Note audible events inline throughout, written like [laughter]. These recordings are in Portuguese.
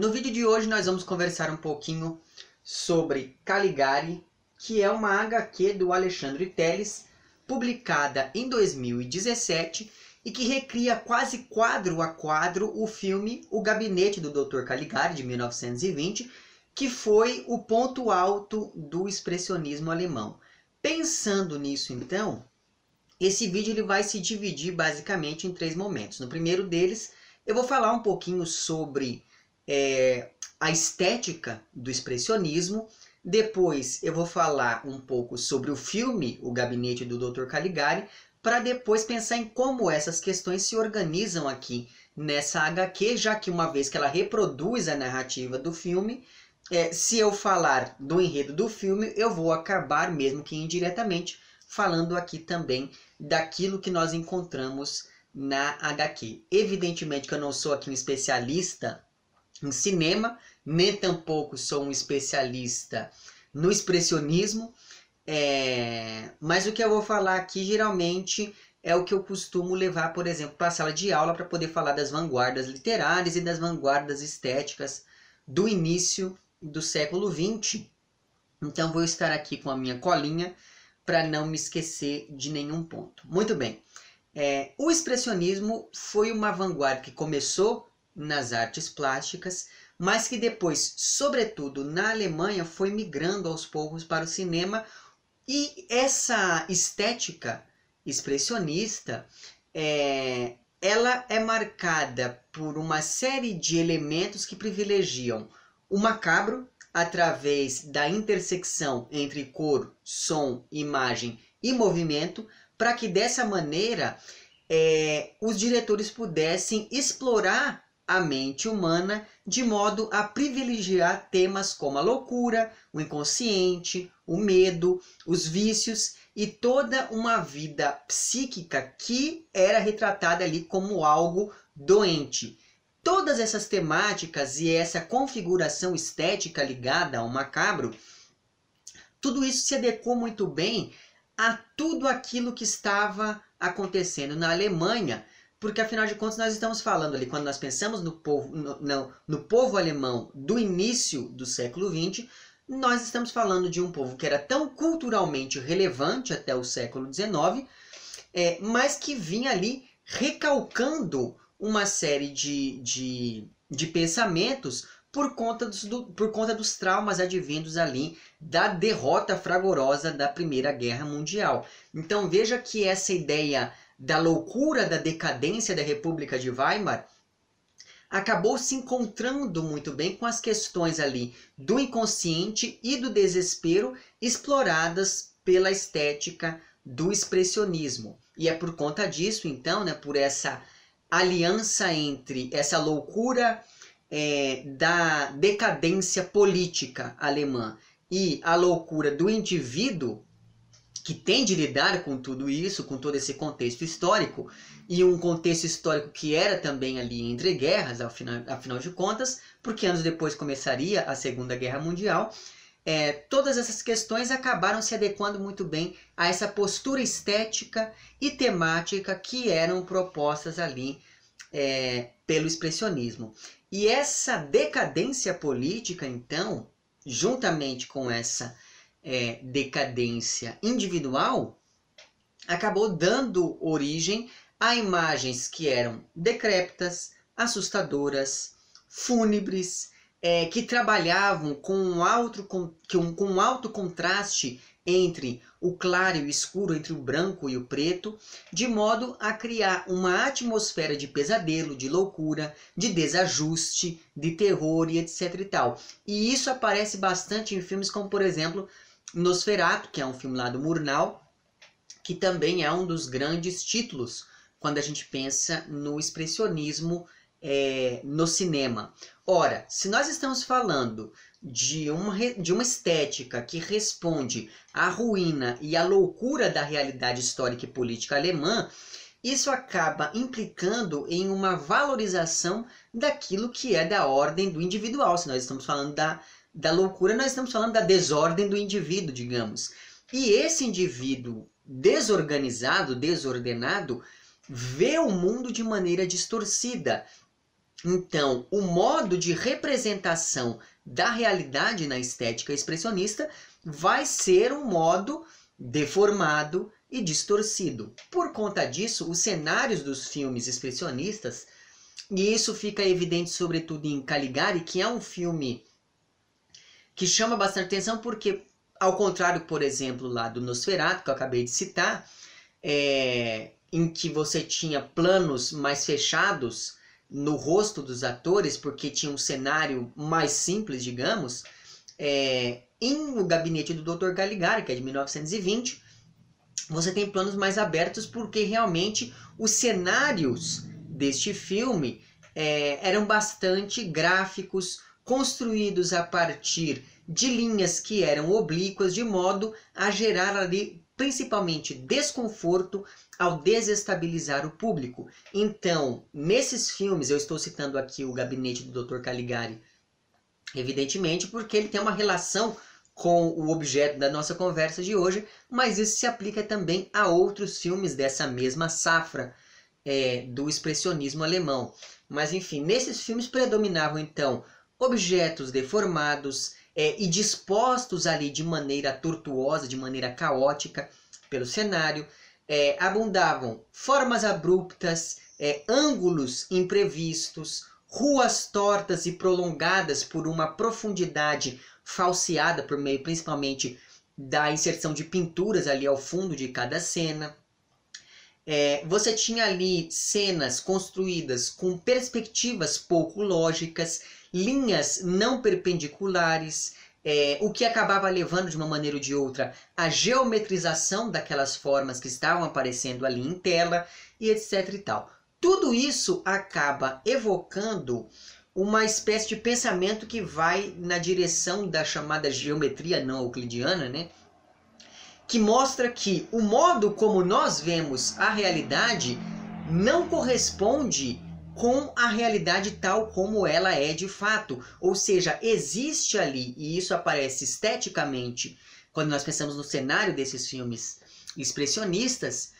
No vídeo de hoje nós vamos conversar um pouquinho sobre Caligari, que é uma HQ do Alexandre Teles, publicada em 2017 e que recria quase quadro a quadro o filme O Gabinete do Dr. Caligari, de 1920, que foi o ponto alto do expressionismo alemão. Pensando nisso, então, esse vídeo ele vai se dividir basicamente em três momentos. No primeiro deles, eu vou falar um pouquinho sobre é, a estética do expressionismo. Depois eu vou falar um pouco sobre o filme O Gabinete do Dr. Caligari, para depois pensar em como essas questões se organizam aqui nessa HQ, já que uma vez que ela reproduz a narrativa do filme, é, se eu falar do enredo do filme, eu vou acabar, mesmo que indiretamente, falando aqui também daquilo que nós encontramos na HQ. Evidentemente que eu não sou aqui um especialista em cinema, nem tampouco sou um especialista no expressionismo, é... mas o que eu vou falar aqui geralmente é o que eu costumo levar, por exemplo, para a sala de aula para poder falar das vanguardas literárias e das vanguardas estéticas do início do século XX. Então vou estar aqui com a minha colinha para não me esquecer de nenhum ponto. Muito bem. É, o expressionismo foi uma vanguarda que começou nas artes plásticas, mas que depois, sobretudo na Alemanha, foi migrando aos poucos para o cinema. E essa estética expressionista, é, ela é marcada por uma série de elementos que privilegiam o macabro através da intersecção entre cor, som, imagem e movimento, para que dessa maneira é, os diretores pudessem explorar a mente humana de modo a privilegiar temas como a loucura, o inconsciente, o medo, os vícios e toda uma vida psíquica que era retratada ali como algo doente. Todas essas temáticas e essa configuração estética ligada ao macabro, tudo isso se adequou muito bem a tudo aquilo que estava acontecendo na Alemanha porque afinal de contas nós estamos falando ali, quando nós pensamos no povo, no, no, no povo alemão do início do século XX, nós estamos falando de um povo que era tão culturalmente relevante até o século XIX, é, mas que vinha ali recalcando uma série de, de, de pensamentos por conta, dos, do, por conta dos traumas advindos ali da derrota fragorosa da Primeira Guerra Mundial. Então veja que essa ideia da loucura da decadência da República de Weimar, acabou se encontrando muito bem com as questões ali do inconsciente e do desespero exploradas pela estética do expressionismo. E é por conta disso, então, né, por essa aliança entre essa loucura é, da decadência política alemã e a loucura do indivíduo que tem de lidar com tudo isso, com todo esse contexto histórico, e um contexto histórico que era também ali entre guerras, afinal, afinal de contas, porque anos depois começaria a Segunda Guerra Mundial, é, todas essas questões acabaram se adequando muito bem a essa postura estética e temática que eram propostas ali é, pelo expressionismo. E essa decadência política, então, juntamente com essa é, decadência individual, acabou dando origem a imagens que eram decrépitas, assustadoras, fúnebres, é, que trabalhavam com um, alto, com, com um alto contraste entre o claro e o escuro, entre o branco e o preto, de modo a criar uma atmosfera de pesadelo, de loucura, de desajuste, de terror e etc e tal. E isso aparece bastante em filmes como, por exemplo, Nosferatu, que é um filme lá do Murnau, que também é um dos grandes títulos quando a gente pensa no expressionismo é, no cinema. Ora, se nós estamos falando de uma, de uma estética que responde à ruína e à loucura da realidade histórica e política alemã, isso acaba implicando em uma valorização daquilo que é da ordem do individual. Se nós estamos falando da da loucura, nós estamos falando da desordem do indivíduo, digamos. E esse indivíduo desorganizado, desordenado, vê o mundo de maneira distorcida. Então, o modo de representação da realidade na estética expressionista vai ser um modo deformado e distorcido. Por conta disso, os cenários dos filmes expressionistas, e isso fica evidente sobretudo em Caligari, que é um filme que chama bastante atenção porque, ao contrário, por exemplo, lá do Nosferatu, que eu acabei de citar, é, em que você tinha planos mais fechados no rosto dos atores, porque tinha um cenário mais simples, digamos, é, em O Gabinete do Dr. Caligari, que é de 1920, você tem planos mais abertos porque realmente os cenários deste filme é, eram bastante gráficos, construídos a partir de linhas que eram oblíquas, de modo a gerar ali principalmente desconforto ao desestabilizar o público. Então, nesses filmes, eu estou citando aqui o Gabinete do Dr. Caligari, evidentemente porque ele tem uma relação com o objeto da nossa conversa de hoje, mas isso se aplica também a outros filmes dessa mesma safra é, do expressionismo alemão. Mas enfim, nesses filmes predominavam então objetos deformados é, e dispostos ali de maneira tortuosa, de maneira caótica pelo cenário. É, abundavam formas abruptas, é, ângulos imprevistos, ruas tortas e prolongadas por uma profundidade falseada por meio principalmente da inserção de pinturas ali ao fundo de cada cena. É, você tinha ali cenas construídas com perspectivas pouco lógicas, linhas não perpendiculares, é, o que acabava levando de uma maneira ou de outra a geometrização daquelas formas que estavam aparecendo ali em tela e etc e tal. Tudo isso acaba evocando uma espécie de pensamento que vai na direção da chamada geometria não euclidiana, né? Que mostra que o modo como nós vemos a realidade não corresponde com a realidade tal como ela é de fato. Ou seja, existe ali, e isso aparece esteticamente quando nós pensamos no cenário desses filmes expressionistas,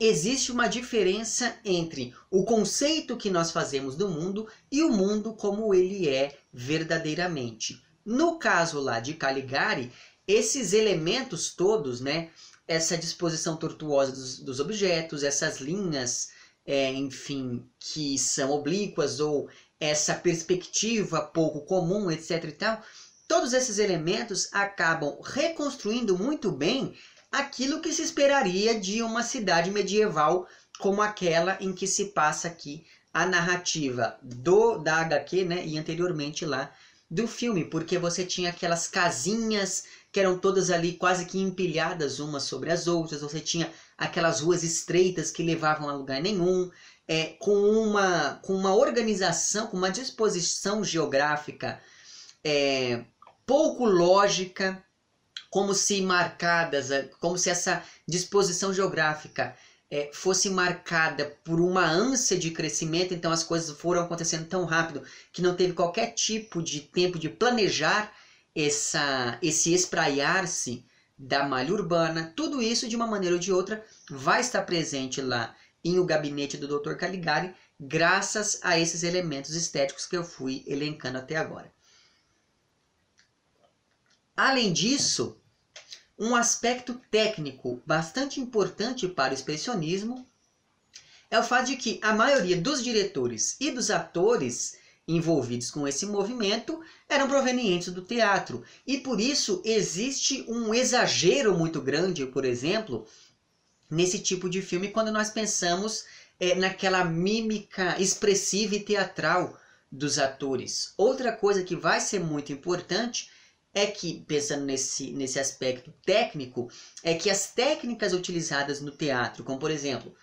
existe uma diferença entre o conceito que nós fazemos do mundo e o mundo como ele é verdadeiramente. No caso lá de Caligari, esses elementos todos, né, essa disposição tortuosa dos, dos objetos, essas linhas, é, enfim, que são oblíquas ou essa perspectiva pouco comum, etc e tal, todos esses elementos acabam reconstruindo muito bem aquilo que se esperaria de uma cidade medieval como aquela em que se passa aqui a narrativa do da HQ, né, e anteriormente lá do filme, porque você tinha aquelas casinhas que eram todas ali quase que empilhadas umas sobre as outras, você tinha aquelas ruas estreitas que levavam a lugar nenhum, é, com, uma, com uma organização, com uma disposição geográfica é, pouco lógica, como se marcadas, é, como se essa disposição geográfica é, fosse marcada por uma ânsia de crescimento, então as coisas foram acontecendo tão rápido que não teve qualquer tipo de tempo de planejar essa, esse espraiar-se da malha urbana, tudo isso de uma maneira ou de outra vai estar presente lá em O Gabinete do Dr. Caligari, graças a esses elementos estéticos que eu fui elencando até agora. Além disso, um aspecto técnico bastante importante para o expressionismo é o fato de que a maioria dos diretores e dos atores envolvidos com esse movimento eram provenientes do teatro. E por isso existe um exagero muito grande, por exemplo, nesse tipo de filme quando nós pensamos é, naquela mímica expressiva e teatral dos atores. Outra coisa que vai ser muito importante é que, pensando nesse, nesse aspecto técnico, é que as técnicas utilizadas no teatro, como por exemplo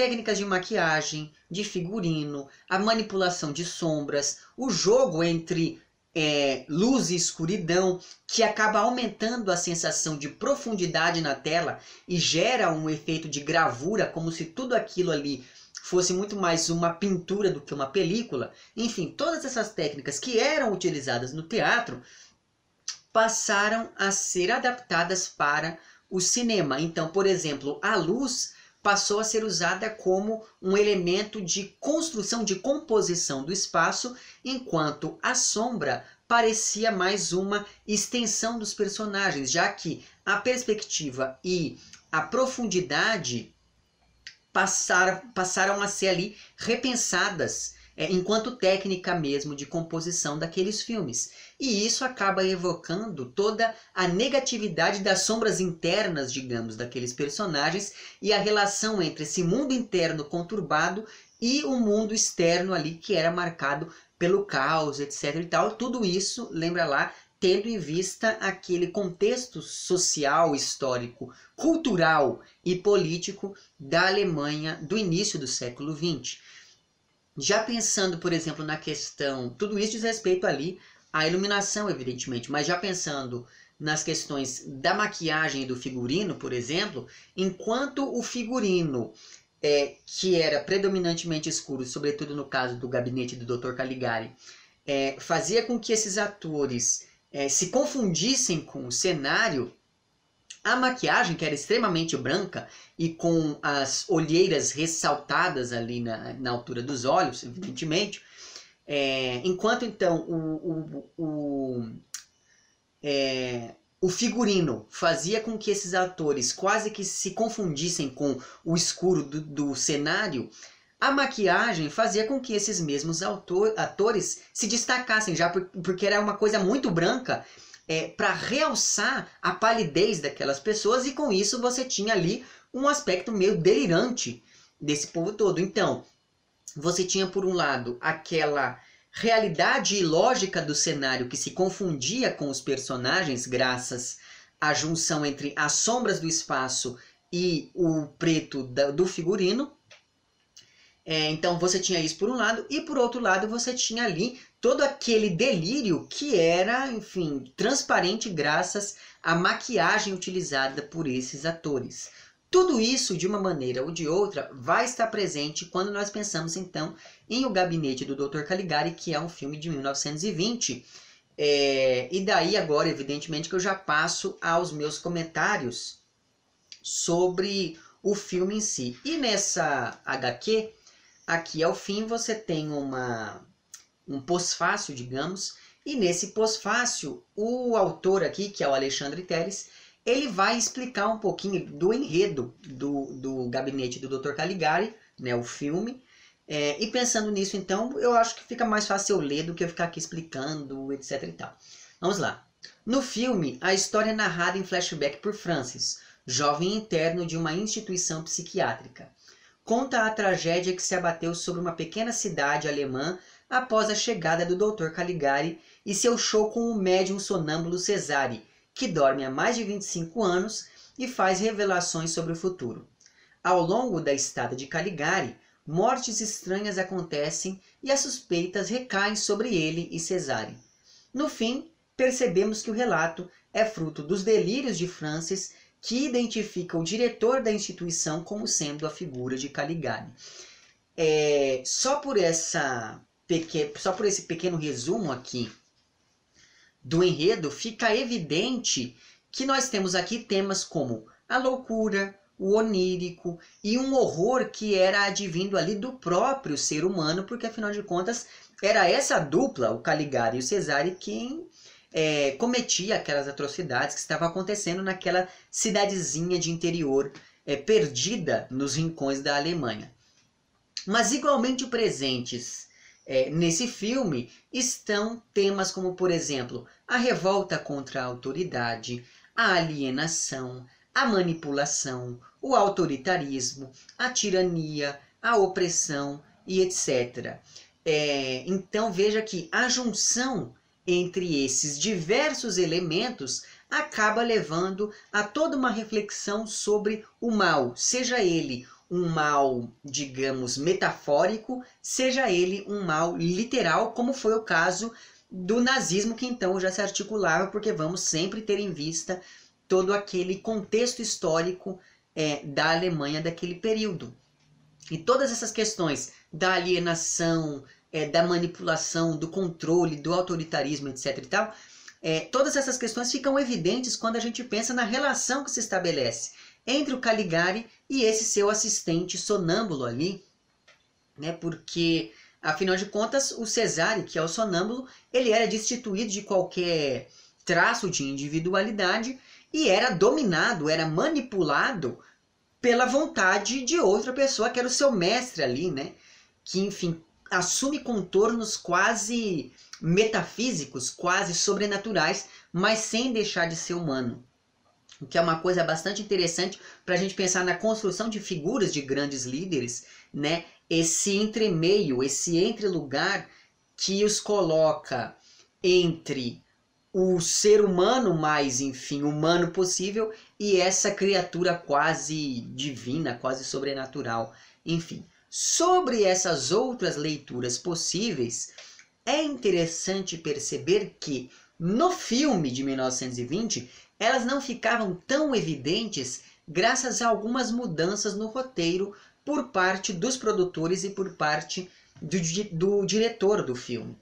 técnicas de maquiagem, de figurino, a manipulação de sombras, o jogo entre é, luz e escuridão, que acaba aumentando a sensação de profundidade na tela e gera um efeito de gravura, como se tudo aquilo ali fosse muito mais uma pintura do que uma película. Enfim, todas essas técnicas que eram utilizadas no teatro passaram a ser adaptadas para o cinema. Então, por exemplo, a luz passou a ser usada como um elemento de construção, de composição do espaço, enquanto a sombra parecia mais uma extensão dos personagens, já que a perspectiva e a profundidade passaram, passaram a ser ali repensadas é, enquanto técnica mesmo de composição daqueles filmes. E isso acaba evocando toda a negatividade das sombras internas, digamos, daqueles personagens e a relação entre esse mundo interno conturbado e o mundo externo ali que era marcado pelo caos, etc e tal. Tudo isso, lembra lá, tendo em vista aquele contexto social, histórico, cultural e político da Alemanha do início do século XX. Já pensando, por exemplo, na questão, tudo isso diz respeito ali à iluminação, evidentemente, mas já pensando nas questões da maquiagem e do figurino, por exemplo, enquanto o figurino é, que era predominantemente escuro, sobretudo no caso do gabinete do Dr. Caligari, é, fazia com que esses atores é, se confundissem com o cenário, a maquiagem, que era extremamente branca e com as olheiras ressaltadas ali na, na altura dos olhos, evidentemente, é, enquanto então o, o, o, é, o figurino fazia com que esses atores quase que se confundissem com o escuro do, do cenário, a maquiagem fazia com que esses mesmos autor, atores se destacassem já por, porque era uma coisa muito branca é, para realçar a palidez daquelas pessoas e com isso você tinha ali um aspecto meio delirante desse povo todo. Então, você tinha por um lado aquela realidade e lógica do cenário que se confundia com os personagens graças à junção entre as sombras do espaço e o preto do figurino, é, então você tinha isso por um lado, e por outro lado você tinha ali todo aquele delírio que era, enfim, transparente graças à maquiagem utilizada por esses atores. Tudo isso, de uma maneira ou de outra, vai estar presente quando nós pensamos então em O Gabinete do Dr. Caligari, que é um filme de 1920. É, e daí agora, evidentemente, que eu já passo aos meus comentários sobre o filme em si. E nessa HQ, Aqui ao fim você tem uma, um pós-fácil, digamos, e nesse pós-fácil o autor aqui, que é o Alexandre Teres, ele vai explicar um pouquinho do enredo do, do gabinete do Dr. Caligari, né, o filme. É, e pensando nisso, então, eu acho que fica mais fácil eu ler do que eu ficar aqui explicando, etc e tal. Vamos lá. No filme, a história é narrada em flashback por Francis, jovem interno de uma instituição psiquiátrica conta a tragédia que se abateu sobre uma pequena cidade alemã após a chegada do Dr. Caligari e seu show com o médium sonâmbulo Cesare, que dorme há mais de 25 anos e faz revelações sobre o futuro. Ao longo da estada de Caligari, mortes estranhas acontecem e as suspeitas recaem sobre ele e Cesare. No fim, percebemos que o relato é fruto dos delírios de Francis que identifica o diretor da instituição como sendo a figura de Caligari. É, só por essa pequeno, só por esse pequeno resumo aqui do enredo fica evidente que nós temos aqui temas como a loucura, o onírico e um horror que era advindo ali do próprio ser humano, porque afinal de contas era essa dupla, o Caligari e o Cesare, quem é, cometia aquelas atrocidades que estavam acontecendo naquela cidadezinha de interior é, perdida nos rincões da Alemanha. Mas igualmente presentes é, nesse filme estão temas como, por exemplo, a revolta contra a autoridade, a alienação, a manipulação, o autoritarismo, a tirania, a opressão e etc. É, então veja que a junção entre esses diversos elementos acaba levando a toda uma reflexão sobre o mal, seja ele um mal, digamos, metafórico, seja ele um mal literal, como foi o caso do nazismo, que então já se articulava, porque vamos sempre ter em vista todo aquele contexto histórico é, da Alemanha daquele período. E todas essas questões da alienação, é, da manipulação, do controle, do autoritarismo, etc. e tal, é, todas essas questões ficam evidentes quando a gente pensa na relação que se estabelece entre o Caligari e esse seu assistente sonâmbulo ali, né? Porque afinal de contas, o Cesare, que é o sonâmbulo, ele era destituído de qualquer traço de individualidade e era dominado, era manipulado pela vontade de outra pessoa, que era o seu mestre ali, né? Que, enfim, assume contornos quase metafísicos, quase sobrenaturais, mas sem deixar de ser humano. O que é uma coisa bastante interessante para a gente pensar na construção de figuras de grandes líderes, né? Esse entremeio, esse entrelugar que os coloca entre o ser humano mais, enfim, humano possível e essa criatura quase divina, quase sobrenatural. Enfim, sobre essas outras leituras possíveis, é interessante perceber que no filme de 1920 elas não ficavam tão evidentes graças a algumas mudanças no roteiro por parte dos produtores e por parte do, do diretor do filme.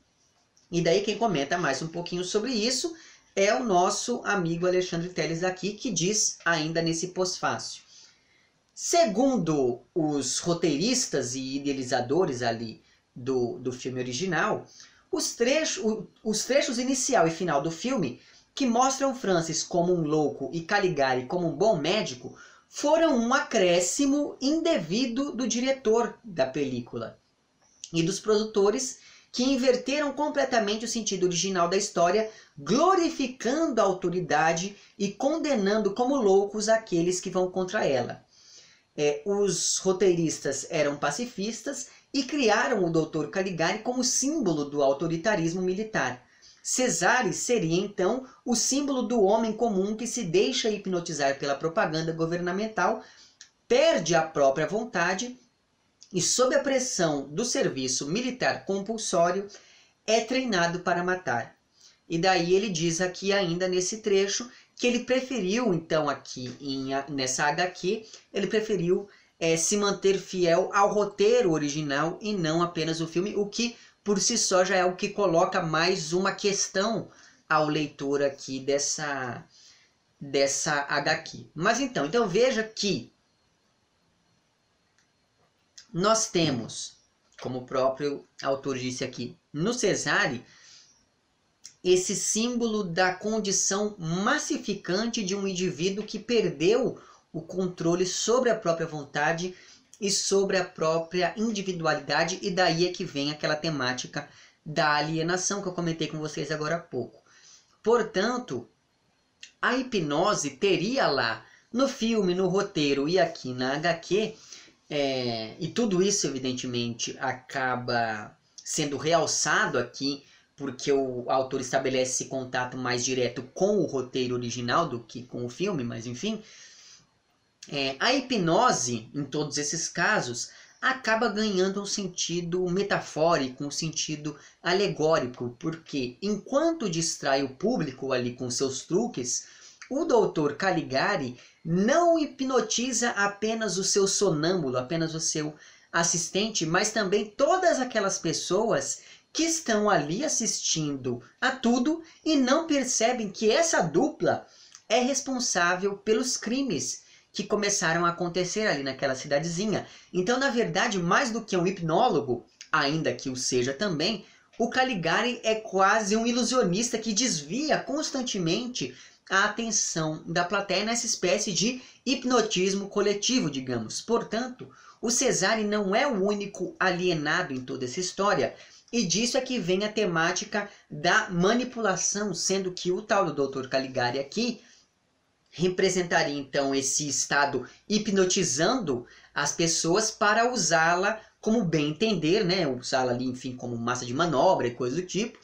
E daí quem comenta mais um pouquinho sobre isso é o nosso amigo Alexandre Teles aqui, que diz ainda nesse pós-fácil. Segundo os roteiristas e idealizadores ali do, do filme original, os trechos, os trechos inicial e final do filme, que mostram Francis como um louco e Caligari como um bom médico, foram um acréscimo indevido do diretor da película e dos produtores que inverteram completamente o sentido original da história, glorificando a autoridade e condenando como loucos aqueles que vão contra ela. É, os roteiristas eram pacifistas e criaram o Dr. Caligari como símbolo do autoritarismo militar. Cesare seria então o símbolo do homem comum que se deixa hipnotizar pela propaganda governamental, perde a própria vontade e, sob a pressão do serviço militar compulsório, é treinado para matar. E daí ele diz aqui ainda nesse trecho que ele preferiu, então, aqui em, nessa HQ, ele preferiu é, se manter fiel ao roteiro original e não apenas o filme, o que por si só já é o que coloca mais uma questão ao leitor aqui dessa, dessa HQ. Mas então, então veja que nós temos, como o próprio autor disse aqui, no Cesare, esse símbolo da condição massificante de um indivíduo que perdeu o controle sobre a própria vontade e sobre a própria individualidade, e daí é que vem aquela temática da alienação que eu comentei com vocês agora há pouco. Portanto, a hipnose teria lá no filme, no roteiro e aqui na HQ é, e tudo isso, evidentemente, acaba sendo realçado aqui porque o autor estabelece contato mais direto com o roteiro original do que com o filme, mas enfim. É, a hipnose, em todos esses casos, acaba ganhando um sentido metafórico, um sentido alegórico, porque enquanto distrai o público ali com seus truques, o doutor Caligari não hipnotiza apenas o seu sonâmbulo, apenas o seu assistente, mas também todas aquelas pessoas que estão ali assistindo a tudo e não percebem que essa dupla é responsável pelos crimes que começaram a acontecer ali naquela cidadezinha. Então, na verdade, mais do que um hipnólogo, ainda que o seja também, o Caligari é quase um ilusionista que desvia constantemente a atenção da plateia nessa espécie de hipnotismo coletivo, digamos. Portanto, o Cesare não é o único alienado em toda essa história, e disso é que vem a temática da manipulação, sendo que o tal do Dr. Caligari aqui representaria então esse estado hipnotizando as pessoas para usá-la como bem entender, né? Usá-la ali, enfim, como massa de manobra e coisa do tipo.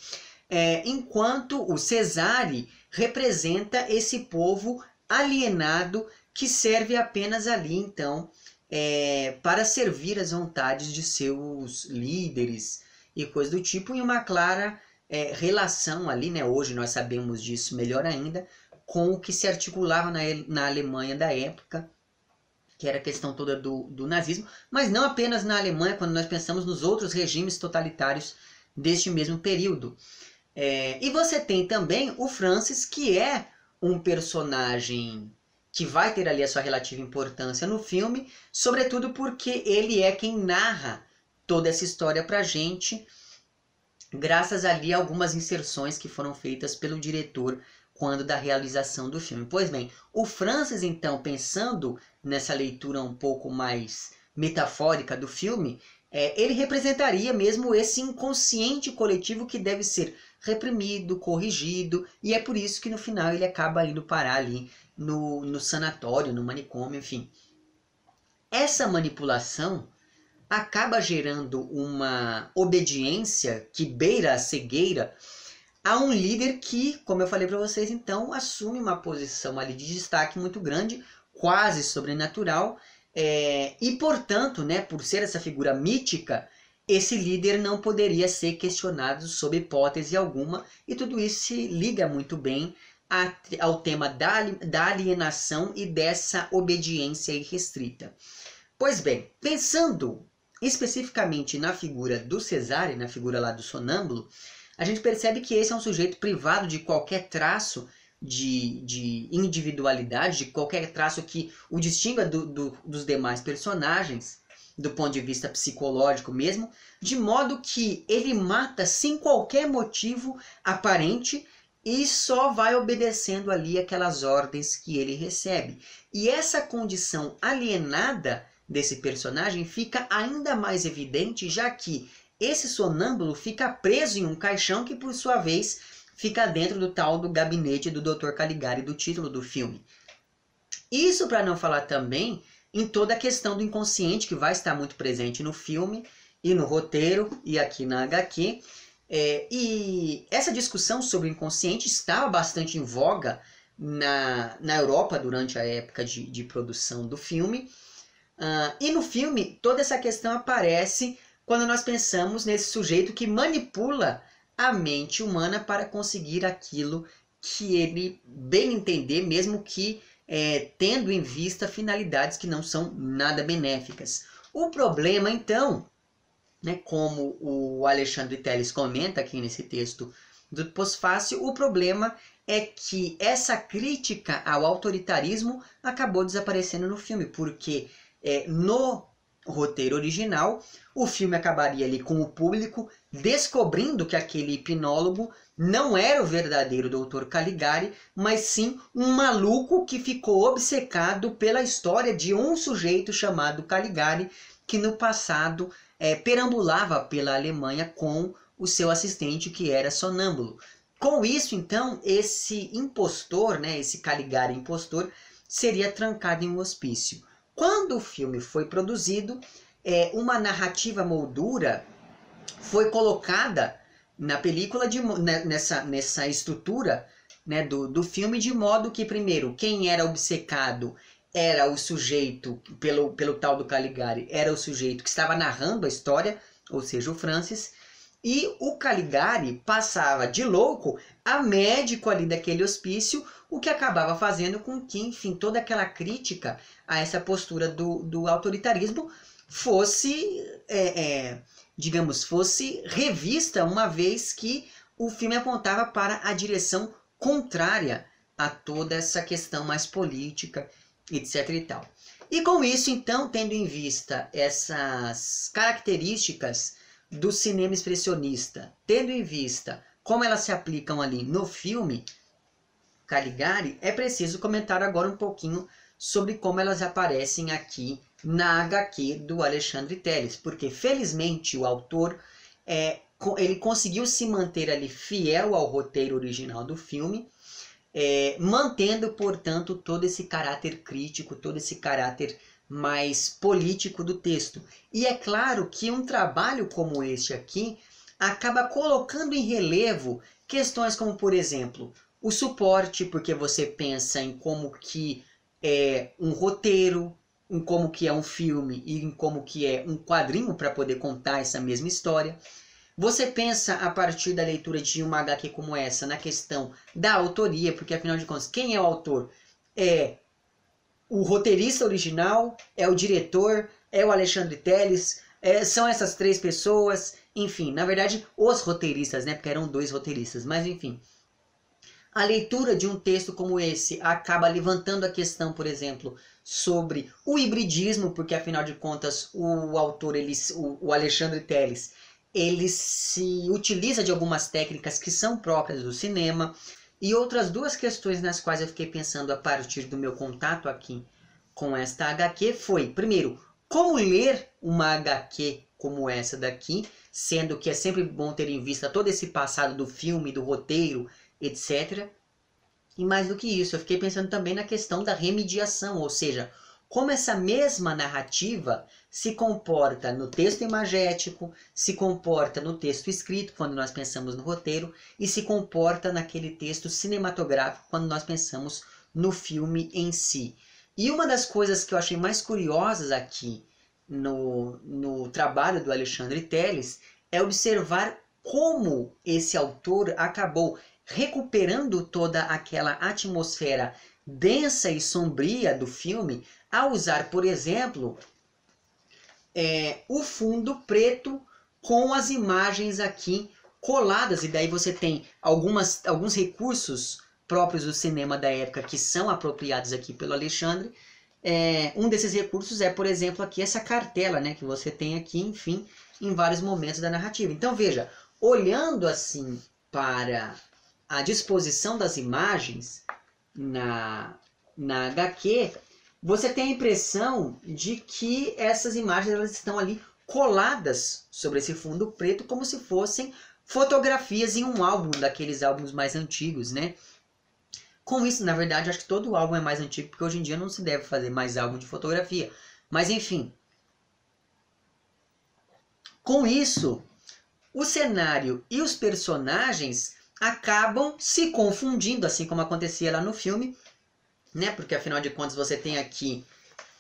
É, enquanto o Cesare representa esse povo alienado que serve apenas ali, então, é, para servir as vontades de seus líderes e coisas do tipo, em uma clara é, relação ali, né? Hoje nós sabemos disso melhor ainda, com o que se articulava na, na Alemanha da época, que era a questão toda do, do nazismo, mas não apenas na Alemanha, quando nós pensamos nos outros regimes totalitários deste mesmo período. É, e você tem também o Francis, que é um personagem que vai ter ali a sua relativa importância no filme, sobretudo porque ele é quem narra toda essa história pra gente, graças ali a algumas inserções que foram feitas pelo diretor quando da realização do filme. Pois bem, o Francis então, pensando nessa leitura um pouco mais metafórica do filme, é, ele representaria mesmo esse inconsciente coletivo que deve ser reprimido, corrigido, e é por isso que no final ele acaba indo parar ali no, no sanatório, no manicômio, enfim. Essa manipulação acaba gerando uma obediência que beira a cegueira a um líder que, como eu falei para vocês, então assume uma posição ali de destaque muito grande, quase sobrenatural, é, e portanto, né, por ser essa figura mítica, esse líder não poderia ser questionado sob hipótese alguma, e tudo isso se liga muito bem a, ao tema da, da alienação e dessa obediência irrestrita. Pois bem, pensando especificamente na figura do Cesare, na figura lá do sonâmbulo, a gente percebe que esse é um sujeito privado de qualquer traço de, de individualidade, de qualquer traço que o distinga do, do, dos demais personagens, do ponto de vista psicológico mesmo, de modo que ele mata sem qualquer motivo aparente e só vai obedecendo ali aquelas ordens que ele recebe. E essa condição alienada desse personagem fica ainda mais evidente, já que esse sonâmbulo fica preso em um caixão que, por sua vez, fica dentro do tal do gabinete do Dr. Caligari do título do filme. Isso para não falar também em toda a questão do inconsciente que vai estar muito presente no filme e no roteiro e aqui na HQ. É, e essa discussão sobre o inconsciente estava bastante em voga na, na Europa durante a época de, de produção do filme. Uh, e no filme, toda essa questão aparece quando nós pensamos nesse sujeito que manipula a mente humana para conseguir aquilo que ele bem entender, mesmo que é, tendo em vista finalidades que não são nada benéficas. O problema, então, né, como o Alexandre Teles comenta aqui nesse texto do pós-fácil, o problema é que essa crítica ao autoritarismo acabou desaparecendo no filme, porque é, no roteiro original, o filme acabaria ali com o público descobrindo que aquele hipnólogo não era o verdadeiro Dr. Caligari, mas sim um maluco que ficou obcecado pela história de um sujeito chamado Caligari, que no passado é, perambulava pela Alemanha com o seu assistente que era sonâmbulo. Com isso, então, esse impostor, né, esse Caligari impostor, seria trancado em um hospício. Quando o filme foi produzido, é, uma narrativa moldura foi colocada na película de, né, nessa, nessa estrutura né, do, do filme de modo que primeiro quem era obcecado era o sujeito pelo, pelo tal do Caligari era o sujeito que estava narrando a história ou seja o Francis e o Caligari passava de louco a médico ali daquele hospício o que acabava fazendo com que, enfim, toda aquela crítica a essa postura do, do autoritarismo fosse, é, é, digamos, fosse revista, uma vez que o filme apontava para a direção contrária a toda essa questão mais política, etc e tal. E com isso, então, tendo em vista essas características do cinema expressionista, tendo em vista como elas se aplicam ali no filme, Caligari, é preciso comentar agora um pouquinho sobre como elas aparecem aqui na HQ do Alexandre Teles, porque felizmente o autor é, ele conseguiu se manter ali fiel ao roteiro original do filme, é, mantendo, portanto, todo esse caráter crítico, todo esse caráter mais político do texto. E é claro que um trabalho como este aqui acaba colocando em relevo questões como, por exemplo, o suporte, porque você pensa em como que é um roteiro, em como que é um filme e em como que é um quadrinho para poder contar essa mesma história. Você pensa a partir da leitura de uma HQ como essa na questão da autoria, porque afinal de contas, quem é o autor? É o roteirista original, é o diretor, é o Alexandre Teles, é, são essas três pessoas, enfim, na verdade, os roteiristas, né? Porque eram dois roteiristas, mas enfim. a leitura de um texto como esse acaba levantando a questão, por exemplo, sobre o hibridismo, porque afinal de contas o autor, ele, o, Alexandre Teles, ele se utiliza de algumas técnicas que são próprias do cinema. E outras duas questões nas quais eu fiquei pensando a partir do meu contato aqui com esta HQ foi, primeiro, como ler uma HQ como essa daqui, sendo que é sempre bom ter em vista todo esse passado do filme, do roteiro, etc. E mais do que isso, eu fiquei pensando também na questão da remediação, ou seja, como essa mesma narrativa se comporta no texto imagético, se comporta no texto escrito, quando nós pensamos no roteiro, e se comporta naquele texto cinematográfico, quando nós pensamos no filme em si. E uma das coisas que eu achei mais curiosas aqui no, no trabalho do Alexandre Teles é observar como esse autor acabou recuperando toda aquela atmosfera densa e sombria do filme ao usar, por exemplo, é, o fundo preto com as imagens aqui coladas e daí você tem algumas, alguns recursos próprios do cinema da época que são apropriados aqui pelo Alexandre é, um desses recursos é, por exemplo, aqui essa cartela, né, que você tem aqui, enfim, em vários momentos da narrativa. Então veja, olhando assim para a disposição das imagens na, na HQ, você tem a impressão de que essas imagens elas estão ali coladas sobre esse fundo preto como se fossem fotografias em um álbum daqueles álbuns mais antigos, né? Com isso, na verdade, acho que todo álbum é mais antigo, porque hoje em dia não se deve fazer mais álbum de fotografia. Mas enfim. Com isso, o cenário e os personagens acabam se confundindo, assim como acontecia lá no filme, né? Porque afinal de contas você tem aqui,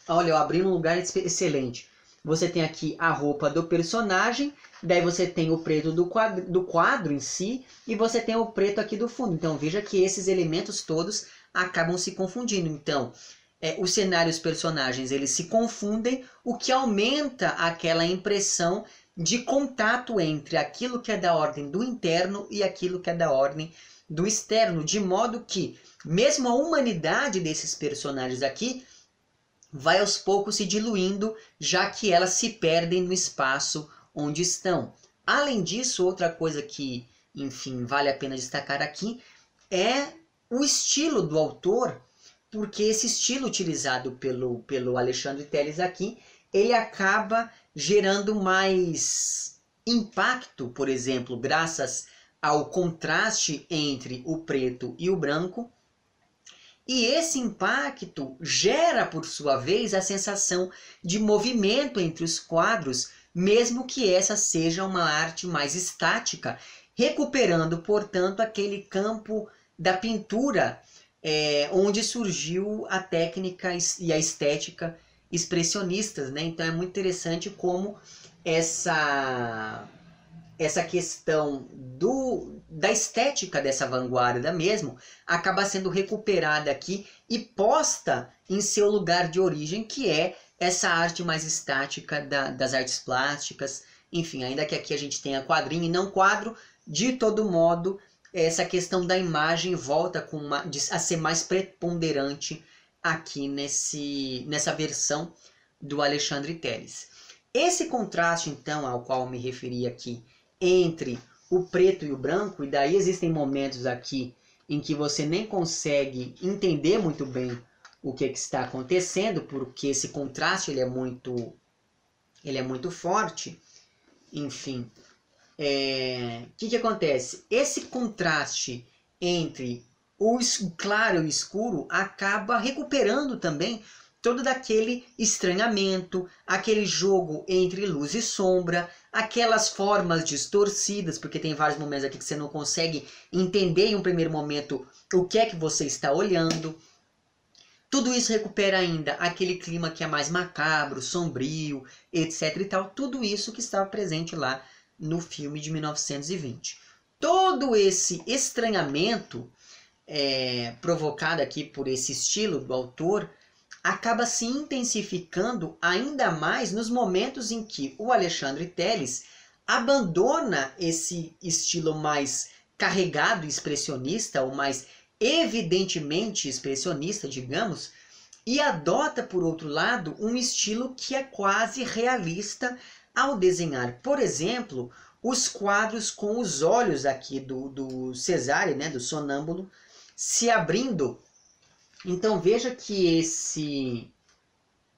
olha, eu abri um lugar excelente. Você tem aqui a roupa do personagem, daí você tem o preto do quadro, do quadro em si, e você tem o preto aqui do fundo. Então veja que esses elementos todos acabam se confundindo. Então, é, os cenários personagens eles se confundem, o que aumenta aquela impressão de contato entre aquilo que é da ordem do interno e aquilo que é da ordem do externo, de modo que mesmo a humanidade desses personagens aqui vai aos poucos se diluindo, já que elas se perdem no espaço onde estão. Além disso, outra coisa que, enfim, vale a pena destacar aqui é o estilo do autor, porque esse estilo utilizado pelo, pelo Alexandre Teles aqui, ele acaba gerando mais impacto, por exemplo, graças ao contraste entre o preto e o branco, e esse impacto gera, por sua vez, a sensação de movimento entre os quadros, mesmo que essa seja uma arte mais estática, recuperando, portanto, aquele campo da pintura é, onde surgiu a técnica e a estética expressionistas. Né? Então é muito interessante como essa essa questão do, da estética dessa vanguarda mesmo acaba sendo recuperada aqui e posta em seu lugar de origem, que é essa arte mais estática da, das artes plásticas. Enfim, ainda que aqui a gente tenha quadrinho e não quadro, de todo modo, essa questão da imagem volta uma, a ser mais preponderante aqui nesse, nessa versão do Alexandre Teles. Esse contraste, então, ao qual me referi aqui, entre o preto e o branco, e daí existem momentos aqui em que você nem consegue entender muito bem o que, que está acontecendo, porque esse contraste ele é muito, ele é muito forte. Enfim, o é, que, que acontece? Esse contraste entre o claro e o escuro acaba recuperando também todo daquele estranhamento, aquele jogo entre luz e sombra, aquelas formas distorcidas, porque tem vários momentos aqui que você não consegue entender em um primeiro momento o que é que você está olhando. Tudo isso recupera ainda aquele clima que é mais macabro, sombrio, etc e tal. Tudo isso que estava presente lá no filme de 1920. Todo esse estranhamento é, provocado aqui por esse estilo do autor acaba se intensificando ainda mais nos momentos em que o Alexandre Teles abandona esse estilo mais carregado expressionista, ou mais evidentemente expressionista, digamos, e adota, por outro lado, um estilo que é quase realista ao desenhar, por exemplo, os quadros com os olhos aqui do, do Cesare, né, do sonâmbulo, se abrindo. Então veja que esse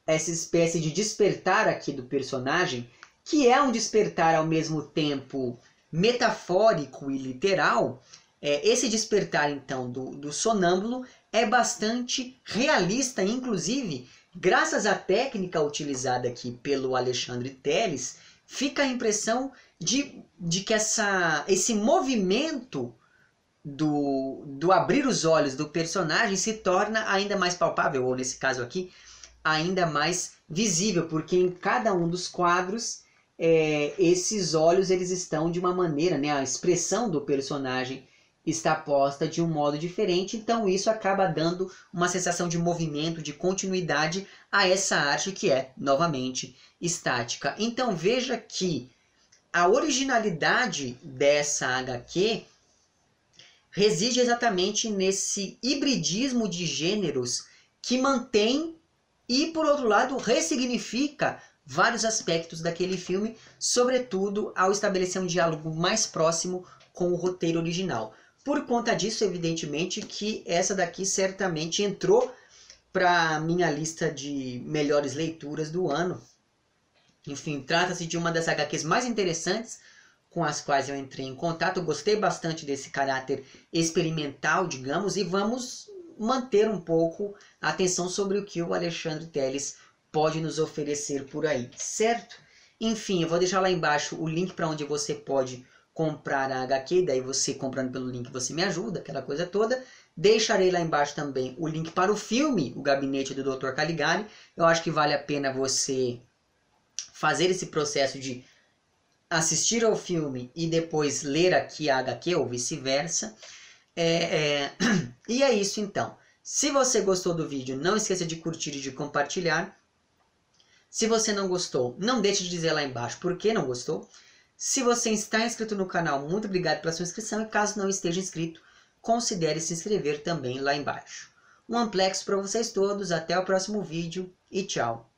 essa espécie de despertar aqui do personagem, que é um despertar ao mesmo tempo metafórico e literal, é, esse despertar então do, do sonâmbulo é bastante realista, inclusive, graças à técnica utilizada aqui pelo Alexandre Teles, fica a impressão de, de que essa, esse movimento do, do abrir os olhos do personagem se torna ainda mais palpável, ou nesse caso aqui, ainda mais visível, porque em cada um dos quadros é, esses olhos eles estão de uma maneira, né, a expressão do personagem está posta de um modo diferente, então isso acaba dando uma sensação de movimento, de continuidade a essa arte que é, novamente, estática. Então veja que a originalidade dessa HQ reside exatamente nesse hibridismo de gêneros que mantém e, por outro lado, ressignifica vários aspectos daquele filme, sobretudo ao estabelecer um diálogo mais próximo com o roteiro original. Por conta disso, evidentemente, que essa daqui certamente entrou para minha lista de melhores leituras do ano. Enfim, trata-se de uma das HQs mais interessantes com as quais eu entrei em contato. Eu gostei bastante desse caráter experimental, digamos, e vamos manter um pouco a atenção sobre o que o Alexandre Teles pode nos oferecer por aí, certo? Enfim, eu vou deixar lá embaixo o link para onde você pode comprar a HQ, daí você comprando pelo link você me ajuda, aquela coisa toda. Deixarei lá embaixo também o link para o filme O Gabinete do Dr. Caligari. Eu acho que vale a pena você fazer esse processo de assistir ao filme e depois ler aqui a HQ ou vice-versa. É, é... [clears throat] E é isso então. Se você gostou do vídeo, não esqueça de curtir e de compartilhar. Se você não gostou, não deixe de dizer lá embaixo por que não gostou. Se você está inscrito no canal, muito obrigado pela sua inscrição e caso não esteja inscrito, considere se inscrever também lá embaixo. Um amplex para vocês todos, até o próximo vídeo e tchau!